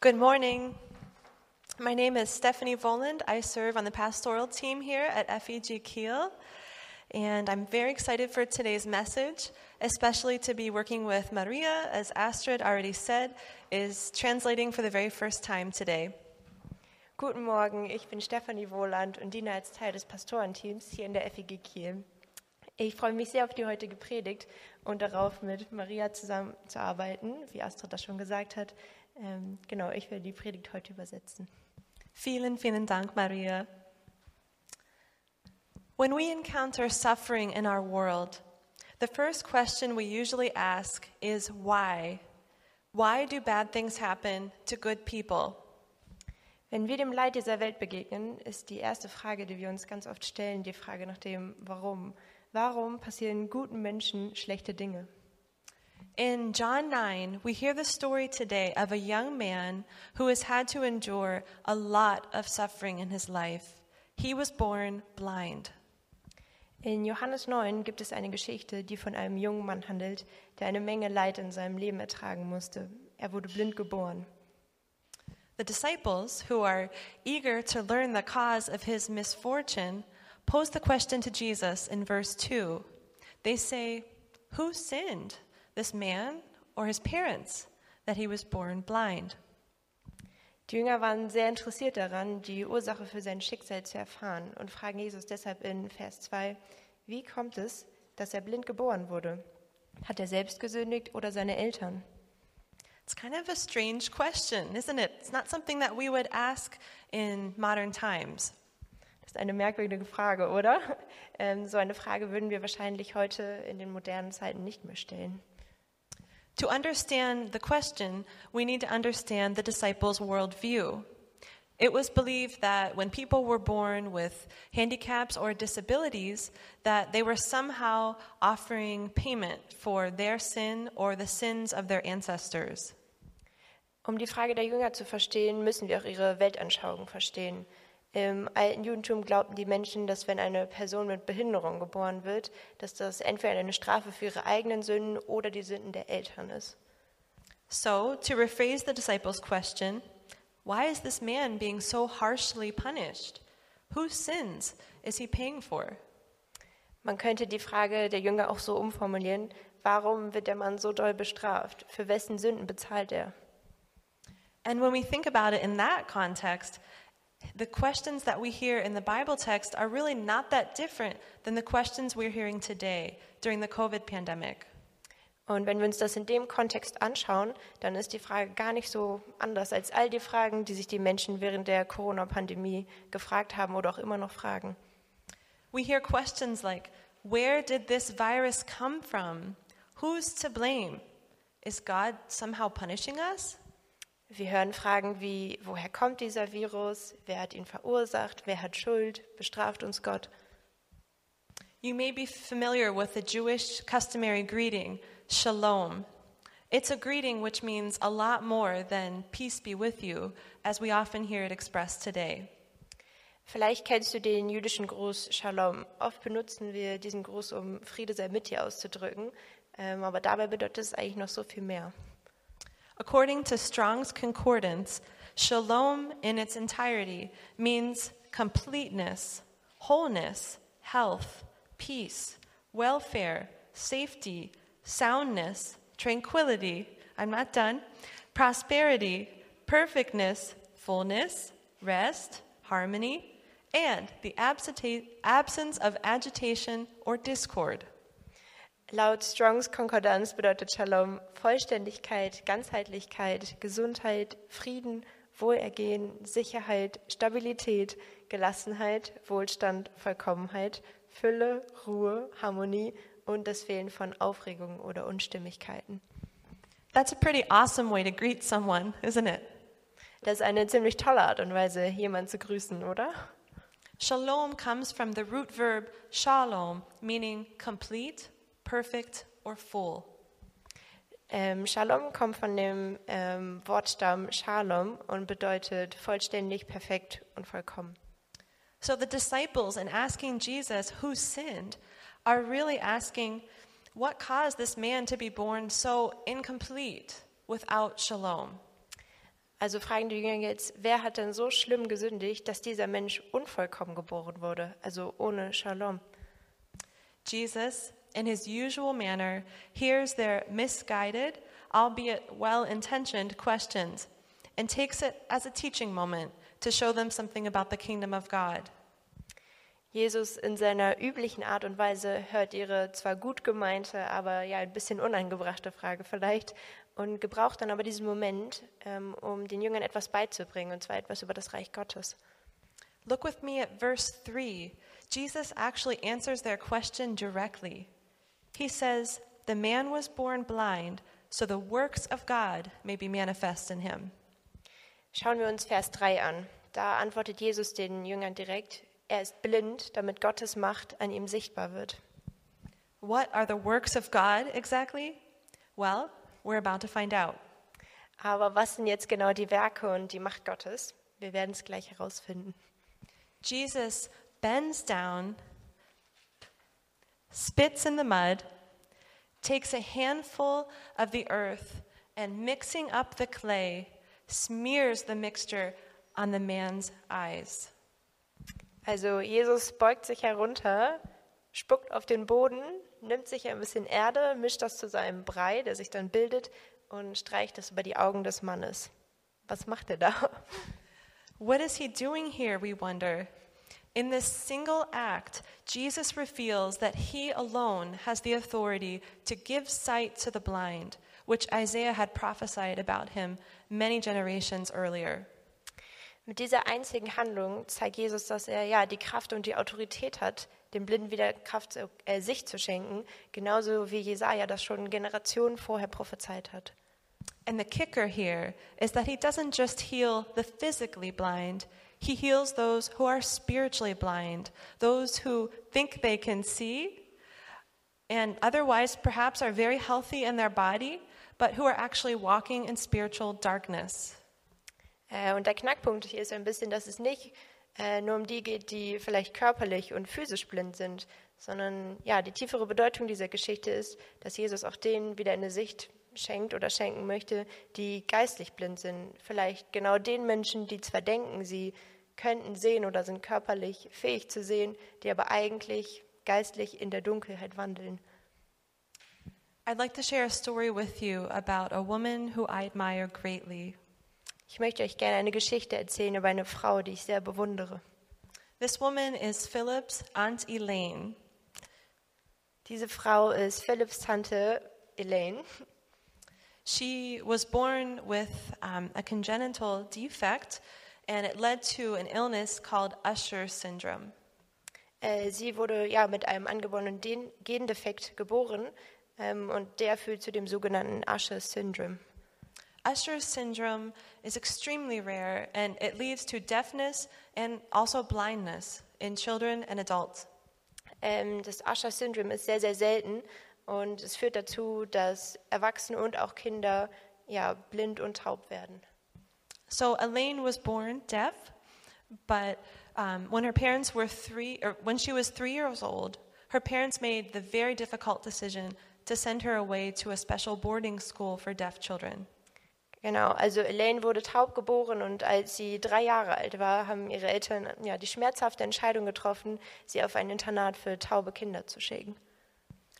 Good morning. My name is Stephanie Voland. I serve on the pastoral team here at FEG Kiel. And I'm very excited for today's message, especially to be working with Maria, as Astrid already said, is translating for the very first time today. Guten Morgen, ich bin Stefanie Wohland und diene als Teil des Pastorenteams hier in der FEG Kiel. Ich freue mich sehr auf die heutige Predigt und darauf, mit Maria zusammenzuarbeiten, wie Astrid das schon gesagt hat. Ähm, genau, ich werde die Predigt heute übersetzen. Vielen, vielen Dank, Maria. When we encounter suffering in our world, the first question we usually ask is why? Why do bad things happen to good people? Wenn wir dem Leid dieser Welt begegnen, ist die erste Frage, die wir uns ganz oft stellen, die Frage nach dem Warum. Warum passieren guten Menschen schlechte Dinge? In John 9, we hear the story today of a young man who has had to endure a lot of suffering in his life. He was born blind. In Johannes 9 gibt es eine Geschichte, die von einem jungen Mann handelt, der eine Menge Leid in seinem Leben ertragen musste. Er wurde blind geboren. The disciples, who are eager to learn the cause of his misfortune, pose the question to Jesus in verse 2. They say, Who sinned? This man or his parents that he was born blind? Die Jünger waren sehr interessiert daran, die Ursache für sein Schicksal zu erfahren und fragen Jesus deshalb in Vers 2, wie kommt es, dass er blind geboren wurde? Hat er selbst gesündigt oder seine Eltern? It's kind of a strange question, isn't it? It's not something that we would ask in modern times. Das ist eine merkwürdige Frage, oder? Ähm, so eine Frage würden wir wahrscheinlich heute in den modernen Zeiten nicht mehr stellen. To understand the question, we need to understand the disciples' worldview. It was believed that when people were born with handicaps or disabilities, that they were somehow offering payment for their sin or the sins of their ancestors. Um die Frage der Jünger zu verstehen, müssen wir auch ihre Weltanschauung verstehen. Im alten Judentum glaubten die Menschen, dass wenn eine Person mit Behinderung geboren wird, dass das entweder eine Strafe für ihre eigenen Sünden oder die Sünden der Eltern ist. So, to rephrase the disciples' question, why is this man being so harshly punished? Whose sins is he paying for? Man könnte die Frage der Jünger auch so umformulieren, warum wird der Mann so doll bestraft? Für wessen Sünden bezahlt er? And when we think about it in that context, the questions that we hear in the Bible text are really not that different than the questions we're hearing today during the COVID pandemic. Und wenn wir uns das in dem Kontext anschauen, dann ist die Frage gar nicht so anders als all die Fragen, die sich die Menschen während der Corona-Pandemie gefragt haben oder auch immer noch fragen. We hear questions like, where did this virus come from? Who's to blame? Is God somehow punishing us? Wir hören Fragen wie, woher kommt dieser Virus? Wer hat ihn verursacht? Wer hat Schuld? Bestraft uns Gott? You may be familiar with the Jewish customary greeting, shalom. It's a greeting which means a lot more than peace be with you, as we often hear it expressed today. Vielleicht kennst du den jüdischen Gruß Shalom. Oft benutzen wir diesen Gruß, um Friede sei mit dir auszudrücken, ähm, aber dabei bedeutet es eigentlich noch so viel mehr. According to Strong's Concordance, shalom in its entirety means completeness, wholeness, health, peace, welfare, safety, soundness, tranquility. I'm not done. Prosperity, perfectness, fullness, rest, harmony, and the absence of agitation or discord. Laut Strongs Konkordanz bedeutet Shalom Vollständigkeit, Ganzheitlichkeit, Gesundheit, Frieden, Wohlergehen, Sicherheit, Stabilität, Gelassenheit, Wohlstand, Vollkommenheit, Fülle, Ruhe, Harmonie und das Fehlen von Aufregung oder Unstimmigkeiten. That's a pretty awesome way to greet someone, isn't it? Das ist eine ziemlich tolle Art und Weise, jemanden zu grüßen, oder? Shalom comes from the root verb shalom, meaning complete perfect or full. Ähm, Shalom kommt von dem ähm, Wortstamm Shalom und bedeutet vollständig, perfekt und vollkommen. So the disciples, in asking Jesus who sinned, are really asking, what caused this man to be born so incomplete without shalom? Also fragen die Jünger jetzt, wer hat denn so schlimm gesündigt, dass dieser Mensch unvollkommen geboren wurde, also ohne Shalom? Jesus, in his usual manner, hears their misguided, albeit well intentioned questions and takes it as a teaching moment to show them something about the kingdom of God. Jesus in seiner üblichen Art und Weise hört ihre zwar gut gemeinte, aber ja ein bisschen unangebrachte Frage vielleicht und gebraucht dann aber diesen Moment, ähm, um den Jüngern etwas beizubringen, und zwar etwas über das Reich Gottes. Look with me at verse 3. Jesus actually answers their question directly. He says, The man was born blind, so the works of God may be manifest in him. Schauen wir uns Vers 3 an. Da antwortet Jesus den Jüngern direkt, er ist blind, damit Gottes Macht an ihm sichtbar wird. What are the works of God exactly? Well, we're about to find out. Aber was sind jetzt genau die Werke und die Macht Gottes? Wir werden es gleich herausfinden. Jesus bends down, spits in the mud, takes a handful of the earth, and mixing up the clay, smears the mixture on the man's eyes. Also Jesus beugt sich herunter, spuckt auf den Boden, nimmt sich ein bisschen Erde, mischt das zu seinem Brei, der sich dann bildet, und streicht das über die Augen des Mannes. Was macht er da? What is he doing here, we wonder? In this single act, Jesus reveals that he alone has the authority to give sight to the blind, which Isaiah had prophesied about him many generations earlier. Mit dieser einzigen Handlung zeigt Jesus, dass er ja die Kraft und die Autorität hat, dem Blinden wieder Kraft zu, äh, Sicht zu schenken, genauso wie Jesaja das schon Generationen vorher prophezeit hat. And the kicker here is that he doesn't just heal the physically blind, he heals those who are spiritually blind, those who think they can see and otherwise perhaps are very healthy in their body, but who are actually walking in spiritual darkness. Äh, und der Knackpunkt hier ist ein bisschen, dass es nicht äh, nur um die geht, die vielleicht körperlich und physisch blind sind, sondern ja, die tiefere Bedeutung dieser Geschichte ist, dass Jesus auch denen wieder eine Sicht schenkt oder schenken möchte, die geistlich blind sind. Vielleicht genau den Menschen, die zwar denken, sie könnten sehen oder sind körperlich fähig zu sehen, die aber eigentlich geistlich in der Dunkelheit wandeln. Ich möchte euch gerne eine Geschichte erzählen über eine Frau, die ich sehr bewundere. This woman is Philip's Aunt Elaine. Diese Frau ist Philips Tante Elaine. She was born with um, a congenital defect, and it led to an illness called Usher syndrome. Äh, sie wurde ja mit einem angeborenen Den- Gendefekt geboren ähm, und der führt zu dem sogenannten Usher Syndrome. Usher syndrome is extremely rare, and it leads to deafness and also blindness in children and adults. Ähm, das Usher Syndrome ist sehr, sehr selten und es führt dazu, dass Erwachsene und auch Kinder ja, blind und taub werden. So Elaine was born deaf, but um, when her parents were three, or when she was three years old, her parents made the very difficult decision to send her away to a special boarding school for deaf children. Genau, also Elaine wurde taub geboren und als sie drei Jahre alt war, haben ihre Eltern ja, die schmerzhafte Entscheidung getroffen, sie auf ein Internat für taube Kinder zu schicken.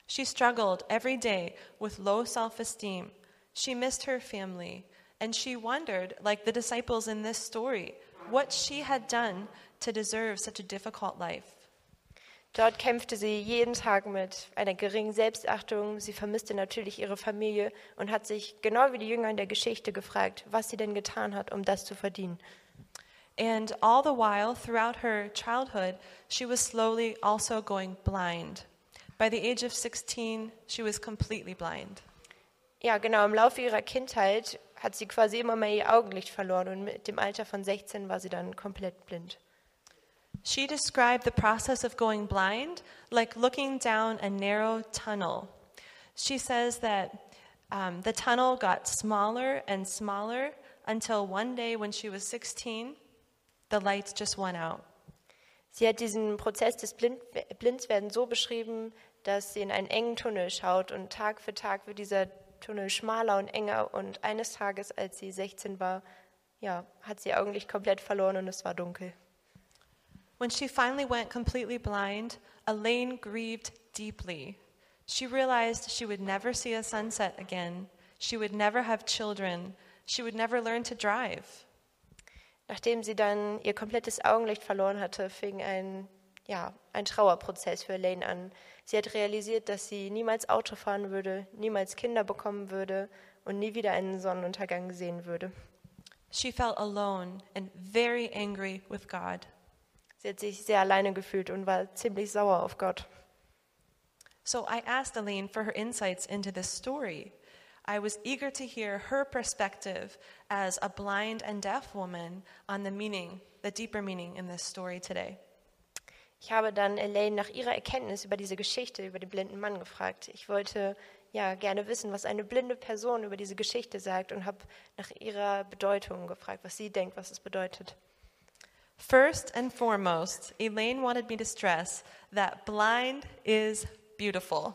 She struggled every day with low self esteem. She missed her family, and she wondered, like the disciples in this story, what she had done to deserve such a difficult life. Dort kämpfte sie jeden Tag mit einer geringen Selbstachtung. Sie vermisste natürlich ihre Familie und hat sich, genau wie die Jünger in der Geschichte, gefragt, was sie denn getan hat, um das zu verdienen. And all the while, throughout her childhood, she was slowly also going blind. By the age of 16, she was completely blind. Ja, genau, im Laufe ihrer Kindheit hat sie quasi immer mehr ihr Augenlicht verloren und mit dem Alter von 16 war sie dann komplett blind. She described the process of going blind like looking down a narrow tunnel. She says that um, the tunnel got smaller and smaller until one day when she was 16, the lights just went out. Sie hat diesen Prozess des Blind Blindwerdens so beschrieben, dass sie in einen engen Tunnel schaut und Tag für Tag wird dieser Tunnel schmaler und enger und eines Tages, als sie 16 war, ja, hat sie ihr Augenlicht komplett verloren und es war dunkel. When she finally went completely blind, Elaine grieved deeply. She realized she would never see a sunset again. She would never have children. She would never learn to drive. Nachdem sie dann ihr komplettes Augenlicht verloren hatte, fing ein, ja, ein Trauerprozess für Elaine an. Sie hat realisiert, dass sie niemals Auto fahren würde, niemals Kinder bekommen würde und nie wieder einen Sonnenuntergang sehen würde. She felt alone and very angry with God. Sie hat sich sehr alleine gefühlt und war ziemlich sauer auf Gott. So I asked Elaine for her insights into this story. I was eager to hear her perspective as a blind and deaf woman on the meaning, the deeper meaning in this story today. Ich habe dann Elaine nach ihrer Erkenntnis über diese Geschichte, über den blinden Mann gefragt. Ich wollte ja gerne wissen, was eine blinde Person über diese Geschichte sagt und habe nach ihrer Bedeutung gefragt, was sie denkt, was es bedeutet. First and foremost, Elaine wanted me to stress that blind is beautiful.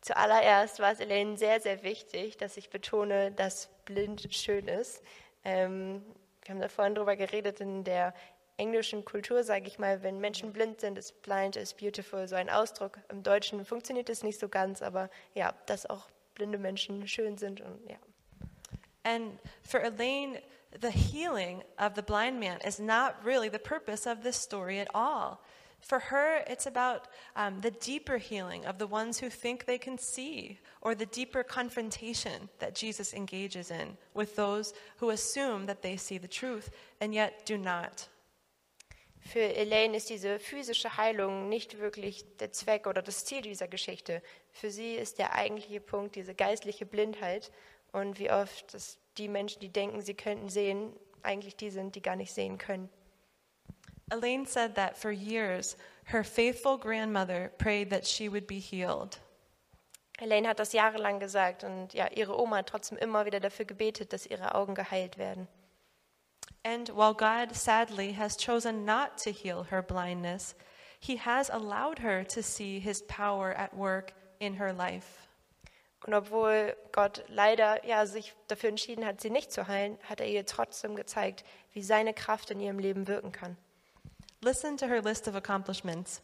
Zuallererst war es Elaine sehr, sehr wichtig, dass ich betone, dass blind schön ist. Ähm, wir haben da vorhin drüber geredet, in der englischen Kultur, sage ich mal, wenn Menschen blind sind, ist blind is beautiful so ein Ausdruck. Im Deutschen funktioniert es nicht so ganz, aber ja, dass auch blinde Menschen schön sind und ja. And for Elaine, the healing of the blind man is not really the purpose of this story at all. For her, it's about um, the deeper healing of the ones who think they can see, or the deeper confrontation that Jesus engages in with those who assume that they see the truth and yet do not. Für Elaine ist diese physische Heilung nicht wirklich der Zweck oder das Ziel dieser Geschichte. Für sie ist der eigentliche Punkt diese geistliche Blindheit und wie oft dass die Menschen, die denken, sie könnten sehen, eigentlich die sind, die gar nicht sehen können. Elaine said that for years, her faithful grandmother prayed that she would be healed. Elaine hat das jahrelang gesagt und ja, ihre Oma hat trotzdem immer wieder dafür gebetet, dass ihre Augen geheilt werden. And while God sadly has chosen not to heal her blindness, He has allowed her to see His power at work in her life. Und obwohl Gott leider ja, sich dafür entschieden hat, sie nicht zu heilen, hat er ihr trotzdem gezeigt, wie seine Kraft in ihrem Leben wirken kann. Listen to her list of accomplishments.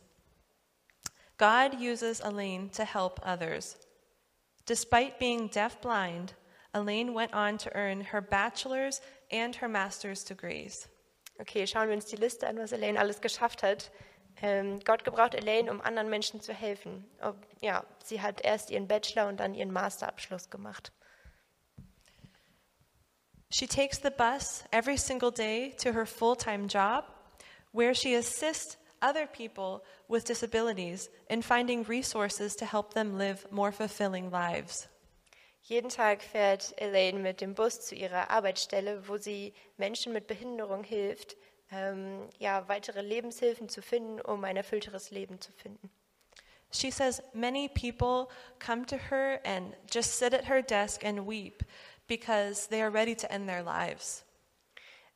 God uses Elaine to help others. Despite being deaf-blind, Elaine went on to earn her bachelor's and her master's degrees. Okay, schauen wir uns die Liste an, was Elaine alles geschafft hat. Ähm, Gott gebraucht Elaine, um anderen Menschen zu helfen. Ob, ja, sie hat erst ihren Bachelor und dann ihren Masterabschluss gemacht. She takes the bus every single day to her full time job, where she assists other people with disabilities in finding resources to help them live more fulfilling lives. Jeden Tag fährt Elaine mit dem Bus zu ihrer Arbeitsstelle, wo sie Menschen mit Behinderung hilft, ähm, ja, weitere Lebenshilfen zu finden, um ein erfüllteres Leben zu finden. She says many people come to her and just sit at her desk and weep because they are ready to end their lives.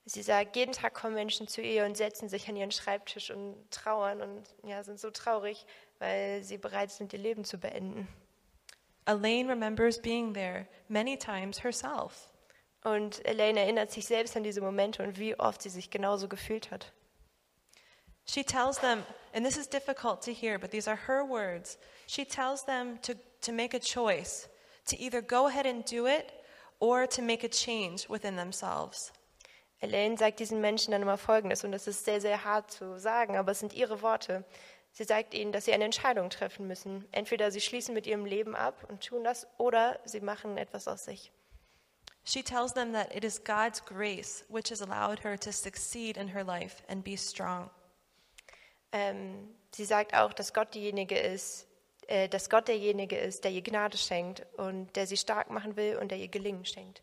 Sie sagt, jeden Tag kommen Menschen zu ihr und setzen sich an ihren Schreibtisch und trauern und ja, sind so traurig, weil sie bereit sind, ihr Leben zu beenden. Elaine remembers being there many times herself. Und Elaine erinnert sich selbst an diese Momente und wie oft sie sich genauso gefühlt hat. She tells them, and this is difficult to hear, but these are her words. She tells them to, to make a choice, to either go ahead and do it or to make a change within themselves. Elaine sagt diesen Menschen dann immer Folgendes, und das ist sehr, sehr hart zu sagen, aber es sind ihre Worte. Sie sagt ihnen, dass sie eine Entscheidung treffen müssen. Entweder sie schließen mit ihrem Leben ab und tun das, oder sie machen etwas aus sich. She tells them that it is God's grace which has allowed her to succeed in her life and be strong. Ähm, sie sagt auch, dass Gott diejenige ist, äh, dass Gott derjenige ist, der ihr Gnade schenkt und der sie stark machen will und der ihr Gelingen schenkt.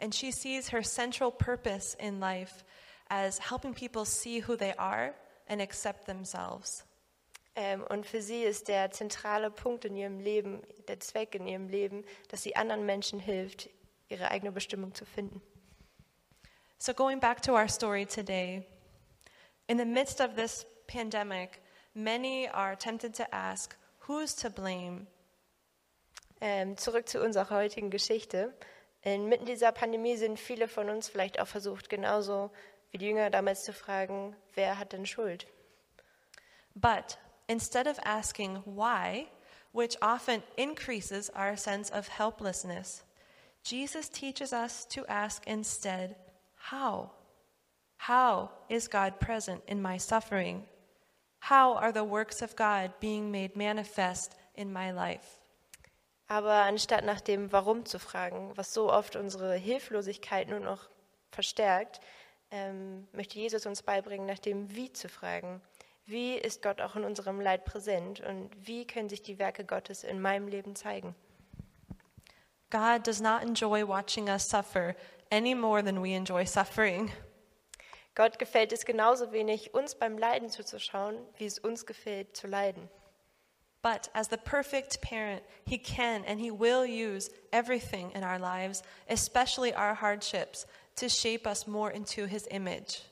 And she sees her central purpose in life as helping people see who they are and accept themselves. Ähm, und für sie ist der zentrale Punkt in ihrem Leben, der Zweck in ihrem Leben, dass sie anderen Menschen hilft, ihre eigene Bestimmung zu finden. So, going back to our story today, in the midst of this pandemic, many are tempted to ask, who's to blame? Ähm, zurück zu unserer heutigen Geschichte. Inmitten dieser Pandemie sind viele von uns vielleicht auch versucht, genauso wie die Jünger damals zu fragen, wer hat denn Schuld? But instead of asking why, which often increases our sense of helplessness, Jesus teaches us to ask instead, how? How is God present in my suffering? How are the works of God being made manifest in my life? Aber anstatt nach dem Warum zu fragen, was so oft unsere Hilflosigkeit nur noch verstärkt, ähm, möchte Jesus uns beibringen, nach dem Wie zu fragen. Wie ist Gott auch in unserem Leid präsent und wie können sich die Werke Gottes in meinem Leben zeigen? God does not enjoy watching us suffer any more than we enjoy suffering. Gott gefällt es genauso wenig, uns beim Leiden zuzuschauen, wie es uns gefällt, zu leiden. But as the perfect parent, He can and He will use everything in our lives, especially our hardships, to shape us more into His image.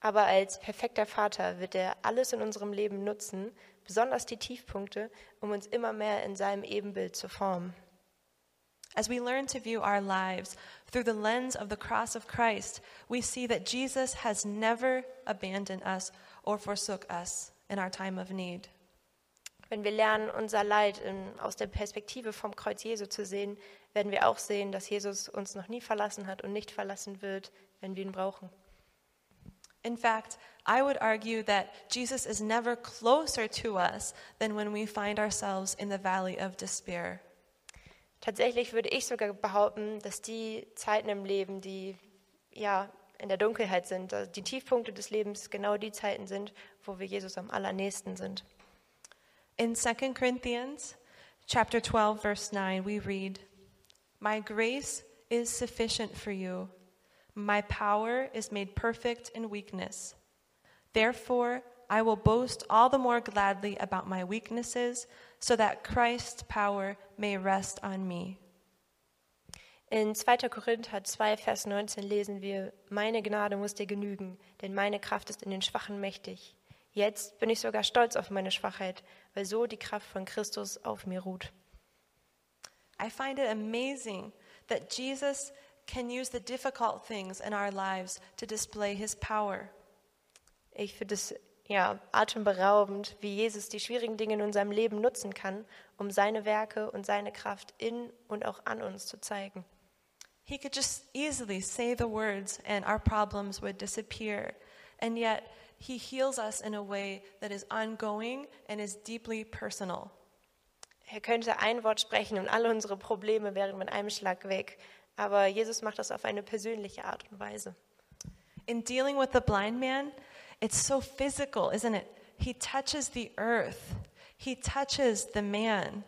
Aber als perfekter Vater wird er alles in unserem Leben nutzen, besonders die Tiefpunkte, um uns immer mehr in seinem Ebenbild zu formen. As we learn to view our lives through the lens of the cross of Christ, we see that Jesus has never abandoned us or forsook us in our time of need. Wenn wir lernen, unser Leid in, aus der Perspektive vom Kreuz Jesu zu sehen, werden wir auch sehen, dass Jesus uns noch nie verlassen hat und nicht verlassen wird, wenn wir ihn brauchen. In fact, I would argue that Jesus is never closer to us than when we find ourselves in the valley of despair. Tatsächlich würde ich sogar behaupten, dass die Zeiten im Leben, die ja in der Dunkelheit sind, also die Tiefpunkte des Lebens genau die Zeiten sind, wo wir Jesus am allernächsten sind. In 2 Corinthians chapter 12 verse 9 we read, "My grace is sufficient for you. My power is made perfect in weakness. Therefore, I will boast all the more gladly about my weaknesses, so that Christ's power may rest on me." In 2. Korinther 2, Vers 19 lesen wir, Meine Gnade muss dir genügen, denn meine Kraft ist in den Schwachen mächtig. Jetzt bin ich sogar stolz auf meine Schwachheit, weil so die Kraft von Christus auf mir ruht. I find it amazing that Jesus can use the difficult things in our lives to display his power. Ich finde es ja atemberaubend, wie Jesus die schwierigen Dinge in unserem Leben nutzen kann, um seine Werke und seine Kraft in und auch an uns zu zeigen. He could just easily say the words and our problems would disappear. And yet, he heals us in a way that is ongoing and is deeply personal. Er könnte ein Wort sprechen und alle unsere Probleme wären mit einem Schlag weg. Aber Jesus macht das auf eine persönliche Art und Weise. In dealing with the blind man, it's so physical, isn't it? He touches the earth, he touches the man.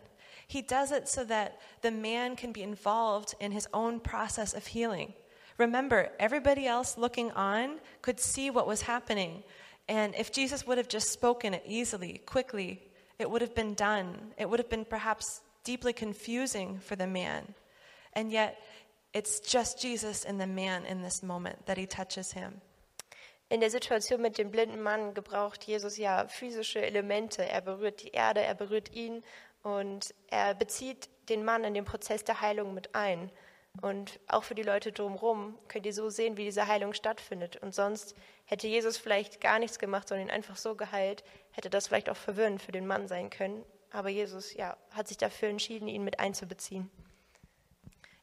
He does it so that the man can be involved in his own process of healing. Remember, everybody else looking on could see what was happening. And if Jesus would have just spoken it easily, quickly, it would have been done. It would have been perhaps deeply confusing for the man. And yet, it's just Jesus and the man in this moment that he touches him. In der Situation mit dem blinden Mann gebraucht Jesus ja physische Elemente. Er berührt die Erde, er berührt ihn und er bezieht den Mann in den Prozess der Heilung mit ein. Und auch für die Leute drumherum könnt ihr so sehen, wie diese Heilung stattfindet. Und sonst hätte Jesus vielleicht gar nichts gemacht, sondern ihn einfach so geheilt, hätte das vielleicht auch verwirrend für den Mann sein können. Aber Jesus ja, hat sich dafür entschieden, ihn mit einzubeziehen.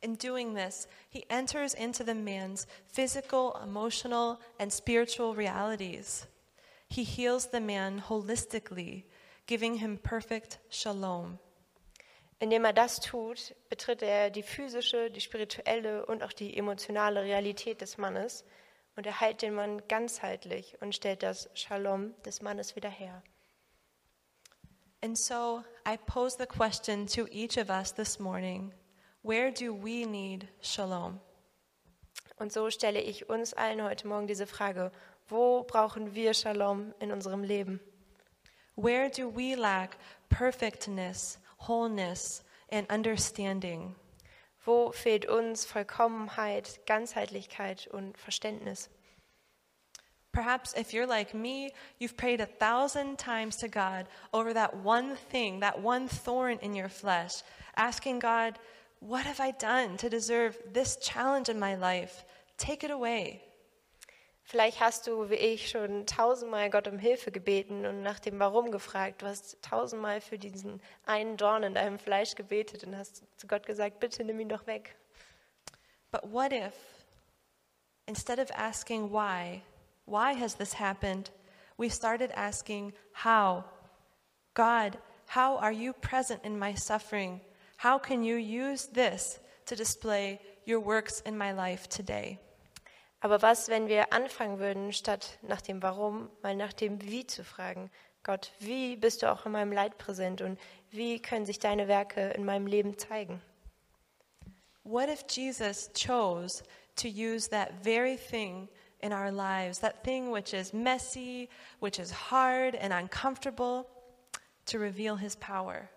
In doing this, he enters into the man's physical, emotional, and spiritual realities. He heals the man holistically, giving him perfect shalom. Indem er das tut, betritt er die physische, die spirituelle und auch die emotionale Realität des Mannes und er heilt den Mann ganzheitlich und stellt das Shalom des Mannes wieder her. And so I pose the question to each of us this morning where do we need shalom? Und so stelle ich uns allen heute Morgen diese Frage, wo brauchen wir Shalom in unserem Leben? Where do we lack perfectness, wholeness, and understanding? Wo fehlt uns Vollkommenheit, Ganzheitlichkeit und Verständnis? Perhaps if you're like me, you've prayed a thousand times to God over that one thing, that one thorn in your flesh, asking God, What have I done to deserve this challenge in my life? Take it away. Vielleicht hast du, wie ich, schon tausendmal Gott um Hilfe gebeten und nach dem Warum gefragt. Du hast tausendmal für diesen einen Dorn in deinem Fleisch gebetet und hast zu Gott gesagt, bitte nimm ihn doch weg. But what if, instead of asking why, why has this happened, we started asking how? God, how are you present in my suffering? How can you use this to display your works in my life today? Aber was, wenn wir anfangen würden, statt nach dem Warum, mal nach dem Wie zu fragen? Gott, wie bist du auch in meinem Leid präsent und wie können sich deine Werke in meinem Leben zeigen? What if Jesus chose to use that very thing in our lives, that thing which is messy, which is hard and uncomfortable, to reveal his power?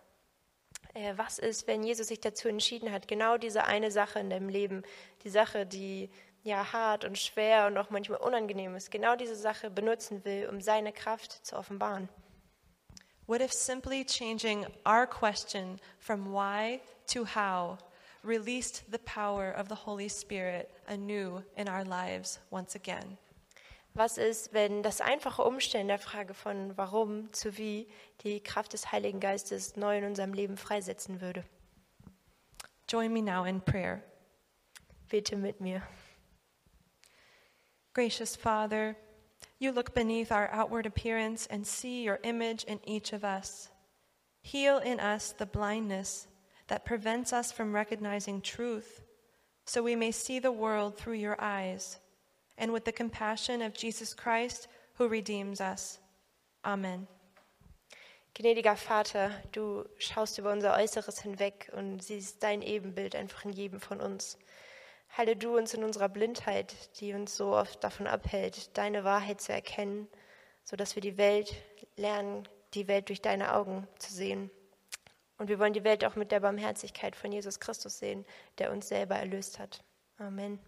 Äh, was ist, wenn Jesus sich dazu entschieden hat, genau diese eine Sache in deinem Leben, die Sache, die ja hart und schwer und auch manchmal unangenehm ist, genau diese Sache benutzen will, um seine Kraft zu offenbaren? What if simply changing our question from why to how released the power of the Holy Spirit anew in our lives once again? Was ist, wenn das einfache Umstellen der Frage von warum zu wie die Kraft des Heiligen Geistes neu in unserem Leben freisetzen würde? Join me now in prayer. Bete mit mir. Gracious Father, you look beneath our outward appearance and see your image in each of us. Heal in us the blindness that prevents us from recognizing truth, so we may see the world through your eyes, and with the compassion of Jesus Christ who redeems us. Amen. Gnädiger Vater, du schaust über unser Äußeres hinweg und siehst dein Ebenbild einfach in jedem von uns. Heile du uns in unserer Blindheit, die uns so oft davon abhält, deine Wahrheit zu erkennen, sodass wir die Welt lernen, die Welt durch deine Augen zu sehen. Und wir wollen die Welt auch mit der Barmherzigkeit von Jesus Christus sehen, der uns selber erlöst hat. Amen.